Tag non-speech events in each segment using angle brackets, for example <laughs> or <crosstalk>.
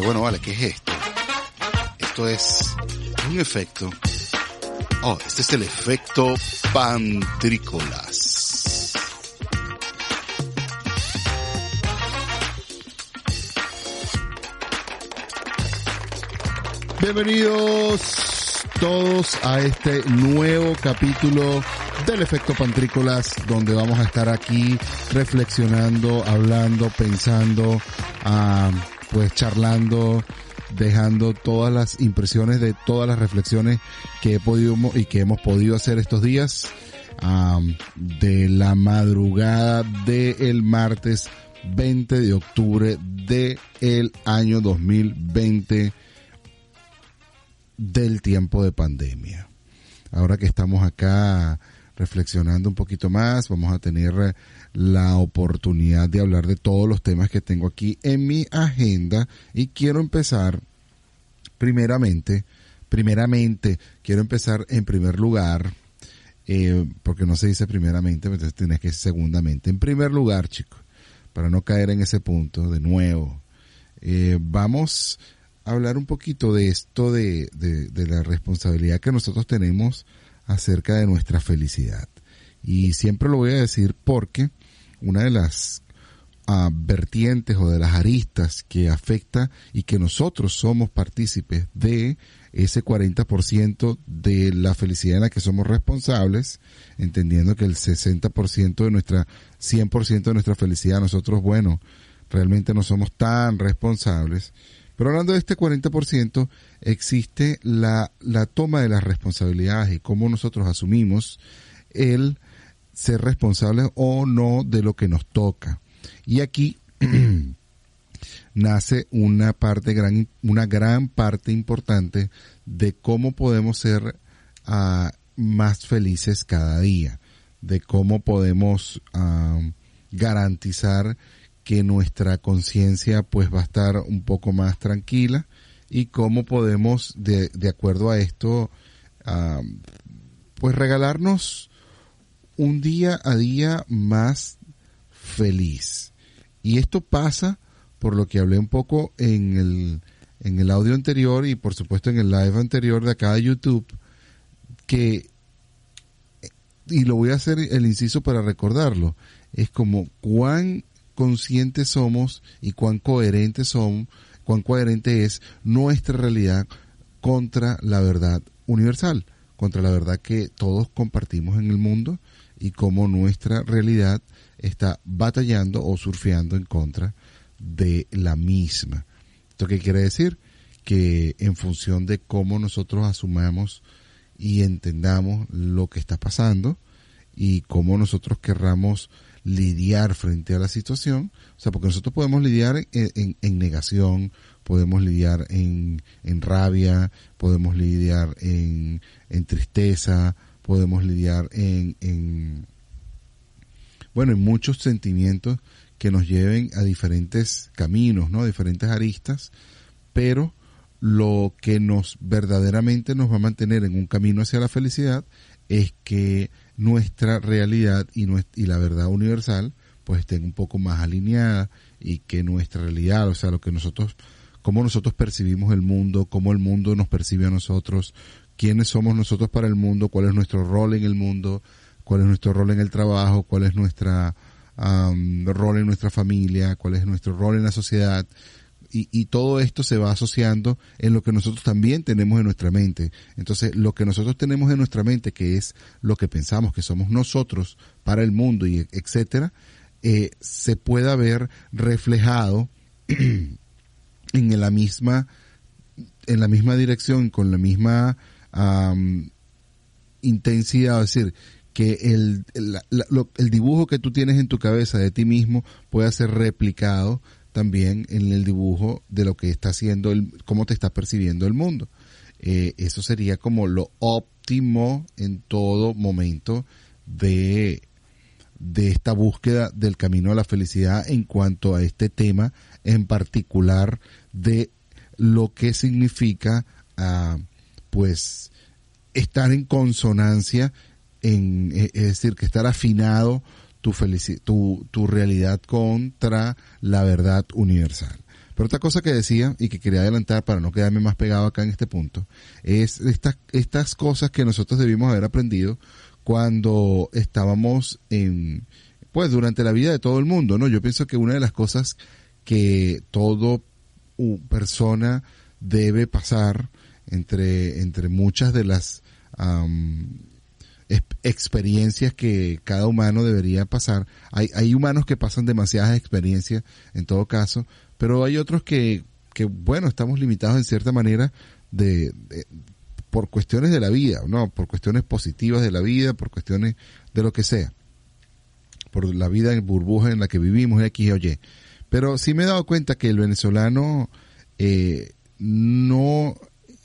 bueno, vale, ¿qué es esto? Esto es un efecto. Oh, este es el efecto pantrícolas. Bienvenidos todos a este nuevo capítulo del efecto pantrícolas donde vamos a estar aquí reflexionando, hablando, pensando, ah, pues charlando, dejando todas las impresiones de todas las reflexiones que he podido y que hemos podido hacer estos días ah, de la madrugada del martes 20 de octubre del el año 2020 del tiempo de pandemia. Ahora que estamos acá reflexionando un poquito más, vamos a tener la oportunidad de hablar de todos los temas que tengo aquí en mi agenda y quiero empezar primeramente, primeramente, quiero empezar en primer lugar, eh, porque no se dice primeramente, entonces tienes que segundamente. En primer lugar, chicos, para no caer en ese punto de nuevo, eh, vamos hablar un poquito de esto de, de, la responsabilidad que nosotros tenemos acerca de nuestra felicidad. Y siempre lo voy a decir porque una de las uh, vertientes o de las aristas que afecta y que nosotros somos partícipes de ese 40% de la felicidad en la que somos responsables, entendiendo que el 60% de nuestra, 100% de nuestra felicidad nosotros, bueno, realmente no somos tan responsables, pero hablando de este 40%, existe la, la toma de las responsabilidades y cómo nosotros asumimos el ser responsables o no de lo que nos toca. Y aquí <clears throat> nace una parte gran, una gran parte importante de cómo podemos ser uh, más felices cada día, de cómo podemos uh, garantizar que nuestra conciencia pues va a estar un poco más tranquila y cómo podemos de, de acuerdo a esto pues regalarnos un día a día más feliz. Y esto pasa por lo que hablé un poco en el en el audio anterior y por supuesto en el live anterior de acá de YouTube que y lo voy a hacer el inciso para recordarlo es como cuán conscientes somos y cuán coherentes son, cuán coherente es nuestra realidad contra la verdad universal, contra la verdad que todos compartimos en el mundo y cómo nuestra realidad está batallando o surfeando en contra de la misma. ¿Esto qué quiere decir? Que en función de cómo nosotros asumamos y entendamos lo que está pasando y cómo nosotros querramos lidiar frente a la situación, o sea, porque nosotros podemos lidiar en, negación, podemos lidiar en, rabia, podemos lidiar en, tristeza, podemos lidiar en, en, bueno, en muchos sentimientos que nos lleven a diferentes caminos, ¿no? diferentes aristas, pero lo que nos verdaderamente nos va a mantener en un camino hacia la felicidad es que nuestra realidad y, y la verdad universal pues estén un poco más alineadas y que nuestra realidad, o sea, lo que nosotros, cómo nosotros percibimos el mundo, cómo el mundo nos percibe a nosotros, quiénes somos nosotros para el mundo, cuál es nuestro rol en el mundo, cuál es nuestro rol en el trabajo, cuál es nuestra rol en nuestra familia, cuál es nuestro rol en la sociedad, y, y, todo esto se va asociando en lo que nosotros también tenemos en nuestra mente. Entonces, lo que nosotros tenemos en nuestra mente, que es lo que pensamos que somos nosotros para el mundo y etcétera, eh, se pueda ver reflejado <clears throat> en la misma en la misma dirección, con la misma intensidad, es decir, que el, el dibujo que tú tienes en tu cabeza de ti mismo pueda ser replicado también en el dibujo de lo que está haciendo, el, cómo te está percibiendo el mundo. Eh, eso sería como lo óptimo en todo momento de, de esta búsqueda del camino a la felicidad en cuanto a este tema en particular de lo que significa ah, pues estar en consonancia en es decir que estar afinado tu, tu, tu realidad contra la verdad universal. Pero otra cosa que decía y que quería adelantar para no quedarme más pegado acá en este punto, es estas, estas cosas que nosotros debimos haber aprendido cuando estábamos en, pues durante la vida de todo el mundo, ¿no? Yo pienso que una de las cosas que todo persona debe pasar entre, entre muchas de las experiencias que cada humano debería pasar. Hay, hay humanos que pasan demasiadas experiencias en todo caso, pero hay otros que, que bueno, estamos limitados en cierta manera de, por cuestiones de la vida, ¿no? Por cuestiones positivas de la vida, por cuestiones de lo que sea. Por la vida en burbuja en la que vivimos, X o. Pero sí me he dado cuenta que el venezolano eh, no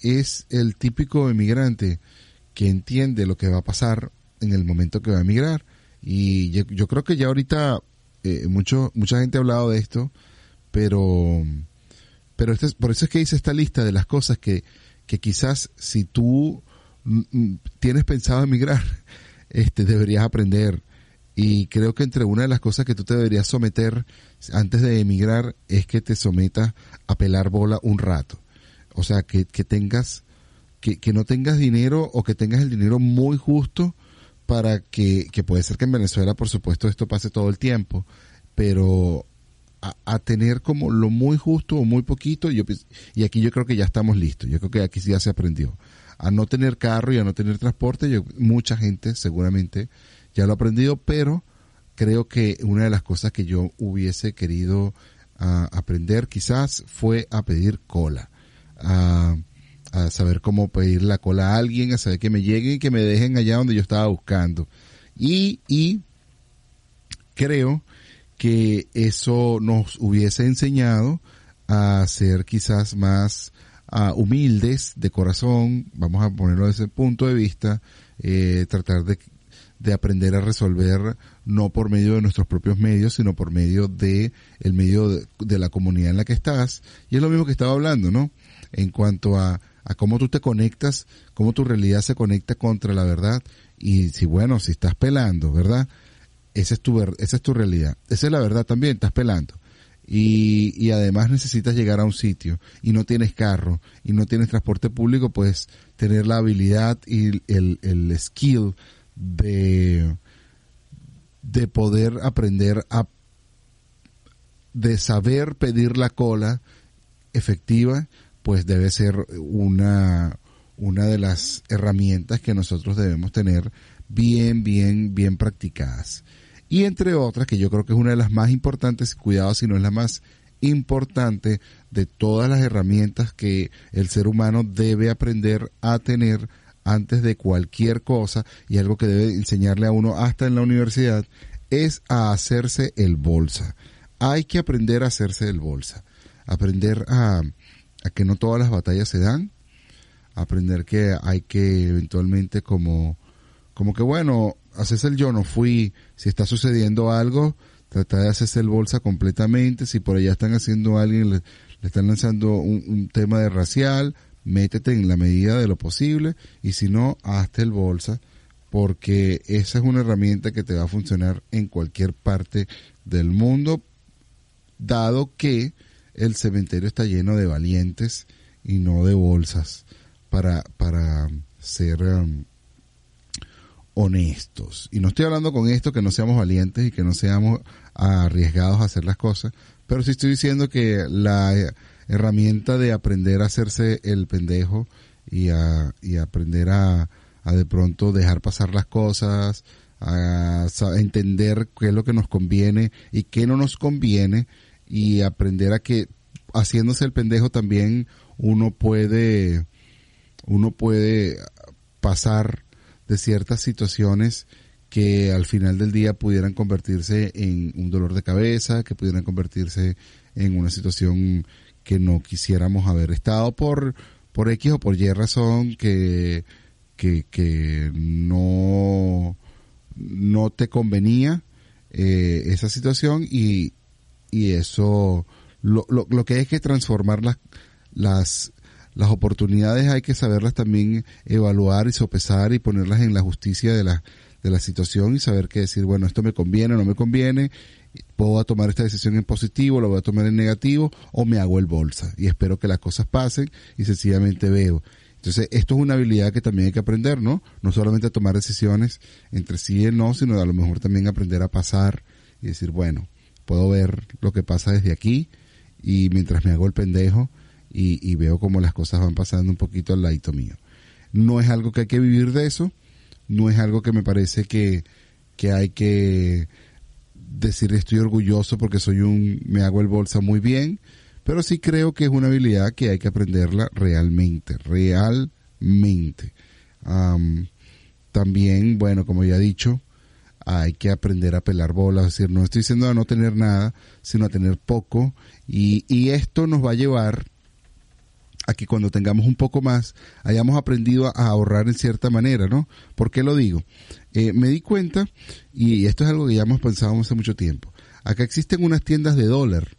es el típico emigrante que entiende lo que va a pasar en el momento que va a emigrar. Y yo, creo que ya ahorita eh, mucho, mucha gente ha hablado de esto, pero, pero este por eso es que hice esta lista de las cosas que, que quizás si tú mm, mm, tienes pensado emigrar, <laughs> este, deberías aprender. Y creo que entre una de las cosas que tú te deberías someter antes de emigrar es que te sometas a pelar bola un rato. O sea, que, que tengas que, no tengas dinero o que tengas el dinero muy justo para que, que puede ser que en Venezuela, por supuesto, esto pase todo el tiempo, pero a, tener como lo muy justo o muy poquito, yo, y aquí yo creo que ya estamos listos, yo creo que aquí ya se aprendió. A no tener carro y a no tener transporte, mucha gente seguramente ya lo ha aprendido, pero creo que una de las cosas que yo hubiese querido ah, aprender quizás fue a pedir cola. Uh, a saber cómo pedir la cola a alguien, a saber que me lleguen y que me dejen allá donde yo estaba buscando. Y, y creo que eso nos hubiese enseñado a ser quizás más humildes de corazón, vamos a ponerlo desde ese punto de vista, eh, tratar de, de aprender a resolver no por medio de nuestros propios medios, sino por medio de el medio de, de, la comunidad en la que estás. Y es lo mismo que estaba hablando, ¿no? En cuanto a a cómo tú te conectas, cómo tu realidad se conecta contra la verdad. Y si, bueno, si estás pelando, ¿verdad? Esa es tu, esa es tu realidad. Esa es la verdad también, estás pelando. Y, y además necesitas llegar a un sitio y no tienes carro y no tienes transporte público, pues tener la habilidad y el, el skill de, de poder aprender a de saber pedir la cola efectiva pues debe ser una, una de las herramientas que nosotros debemos tener bien, bien, bien practicadas. Y entre otras, que yo creo que es una de las más importantes, cuidado si no es la más importante de todas las herramientas que el ser humano debe aprender a tener antes de cualquier cosa y algo que debe enseñarle a uno hasta en la universidad es a hacerse el bolsa. Hay que aprender a hacerse el bolsa, aprender a, a que no todas las batallas se dan, aprender que hay que eventualmente como, como que bueno, haces el yo no fui, si está sucediendo algo, tratar de hacerse el bolsa completamente, si por allá están haciendo alguien, le, están lanzando un, tema de racial, métete en la medida de lo posible y si no, hazte el bolsa porque esa es una herramienta que te va a funcionar en cualquier parte del mundo, dado que el cementerio está lleno de valientes y no de bolsas para, para ser um, honestos. Y no estoy hablando con esto que no seamos valientes y que no seamos arriesgados a hacer las cosas, pero sí estoy diciendo que la herramienta de aprender a hacerse el pendejo y a, y aprender a, a de pronto dejar pasar las cosas, a, a entender qué es lo que nos conviene y qué no nos conviene, y aprender a que haciéndose el pendejo también uno puede uno puede pasar de ciertas situaciones que al final del día pudieran convertirse en un dolor de cabeza, que pudieran convertirse en una situación que no quisiéramos haber estado por, por X o por Y razón que, que, que no, no te convenía eh, esa situación y, y eso, lo, lo, lo que hay que transformar las, las, las oportunidades hay que saberlas también evaluar y sopesar y ponerlas en la justicia de, las de la situación y saber qué decir, bueno, esto me conviene no me conviene, puedo tomar esta decisión en positivo, lo voy a tomar en negativo o me hago el bolsa y espero que las cosas pasen y sencillamente veo. Entonces, esto es una habilidad que también hay que aprender, ¿no? No solamente a tomar decisiones entre sí y no, sino a lo mejor también aprender a pasar y decir, bueno, puedo ver lo que pasa desde aquí y mientras me hago el pendejo y, y veo cómo las cosas van pasando un poquito al ladito mío. No es algo que hay que vivir de eso, no es algo que me parece que, que hay que decir estoy orgulloso porque soy un, me hago el bolsa muy bien, pero sí creo que es una habilidad que hay que aprenderla realmente, realmente. también, bueno, como ya he dicho, hay que aprender a pelar bolas, es decir, no estoy diciendo a no tener nada, sino a tener poco, y, y esto nos va a llevar a que cuando tengamos un poco más hayamos aprendido a ahorrar en cierta manera, ¿no? ¿Por qué lo digo? Eh, me di cuenta, y esto es algo que ya hemos pensado hace mucho tiempo, acá existen unas tiendas de dólar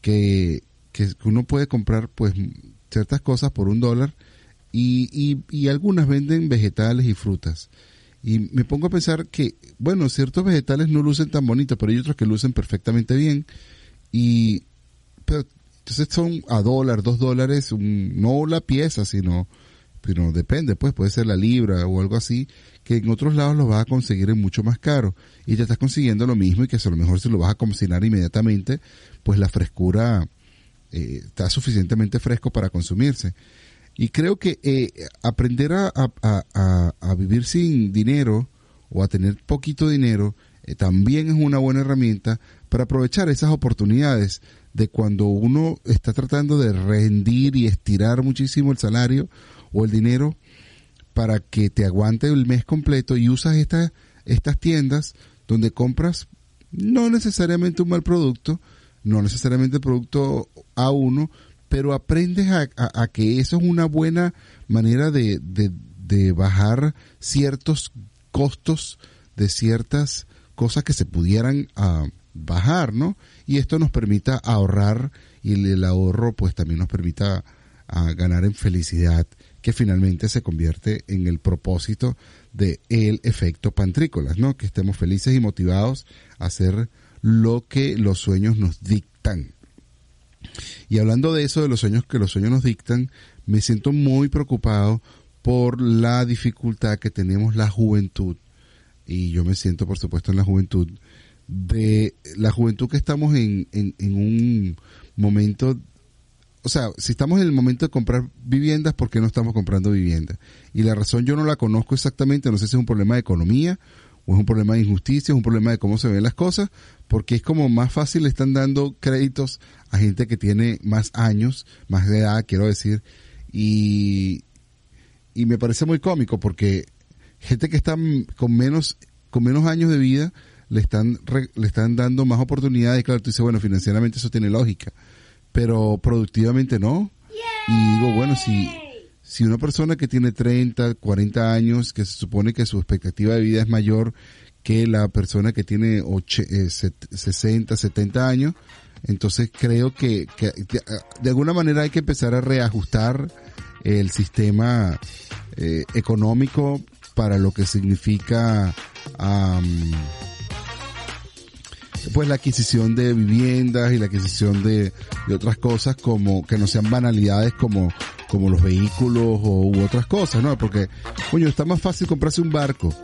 que, que uno puede comprar pues ciertas cosas por un dólar y, y, y algunas venden vegetales y frutas. Y me pongo a pensar que, bueno, ciertos vegetales no lucen tan bonitos, pero hay otros que lucen perfectamente bien. Y, pero, entonces son a dólar, dos dólares, un, no la pieza, sino, depende, pues puede ser la libra o algo así, que en otros lados lo vas a conseguir en mucho más caro. Y te estás consiguiendo lo mismo y que a lo mejor si lo vas a cocinar inmediatamente, pues la frescura eh, está suficientemente fresco para consumirse. Y creo que eh, aprender a, a, a, vivir sin dinero o a tener poquito dinero eh, también es una buena herramienta para aprovechar esas oportunidades de cuando uno está tratando de rendir y estirar muchísimo el salario o el dinero para que te aguante el mes completo y usas estas estas tiendas donde compras no necesariamente un mal producto, no necesariamente producto A1, pero aprendes a, que eso es una buena manera de, de, bajar ciertos costos de ciertas cosas que se pudieran ah, bajar, ¿no? Y esto nos permita ahorrar y el, ahorro pues también nos permita ah, ganar en felicidad que finalmente se convierte en el propósito de el efecto pantrícolas, ¿no? Que estemos felices y motivados a hacer lo que los sueños nos dictan. Y hablando de eso, de los sueños que los sueños nos dictan, me siento muy preocupado por la dificultad que tenemos la juventud, y yo me siento por supuesto en la juventud, de la juventud que estamos en, en, un momento, o sea, si estamos en el momento de comprar viviendas, ¿por qué no estamos comprando viviendas? Y la razón yo no la conozco exactamente, no sé si es un problema de economía es un problema de injusticia, es un problema de cómo se ven las cosas, porque es como más fácil le están dando créditos a gente que tiene más años, más de edad, quiero decir, y, y me parece muy cómico porque gente que está con menos, con menos años de vida le están, le están dando más oportunidades, claro, tú dices, bueno, financieramente eso tiene lógica, pero productivamente no. Y digo, bueno, si, si una persona que tiene 30, 40 años, que se supone que su expectativa de vida es mayor que la persona que tiene 60, 70 eh, años, entonces creo que, de alguna manera hay que empezar a reajustar el sistema eh, económico para lo que significa pues la adquisición de viviendas y la adquisición de, de otras cosas como que no sean banalidades como como los vehículos o, u otras cosas, ¿no? Porque, coño, está más fácil comprarse un barco,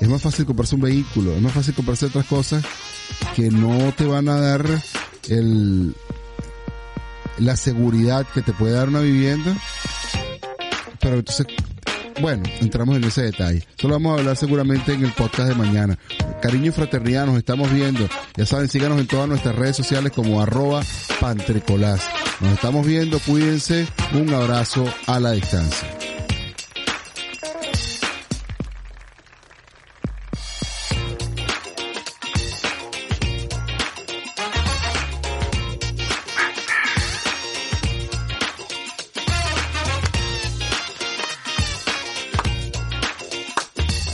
es más fácil comprarse un vehículo, es más fácil comprarse otras cosas que no te van a dar el, la seguridad que te puede dar una vivienda. Pero entonces, bueno, entramos en ese detalle. Eso lo vamos a hablar seguramente en el podcast de mañana. Cariño y fraternidad, nos estamos viendo. Ya saben, síganos en todas nuestras redes sociales como arroba pantricolás. Nos estamos viendo, cuídense. Un abrazo a la distancia.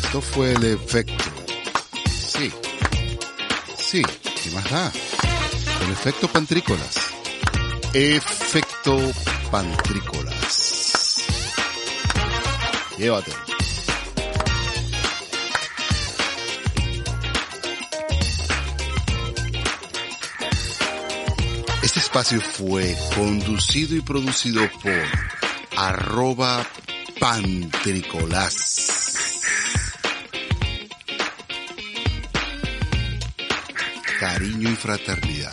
Esto fue el efecto sí, ¿qué más da? El efecto pantrícolas. Efecto pantrícolas. Llévatelo. Este espacio fue conducido y producido por arroba pantricolás. Cariño y fraternidad.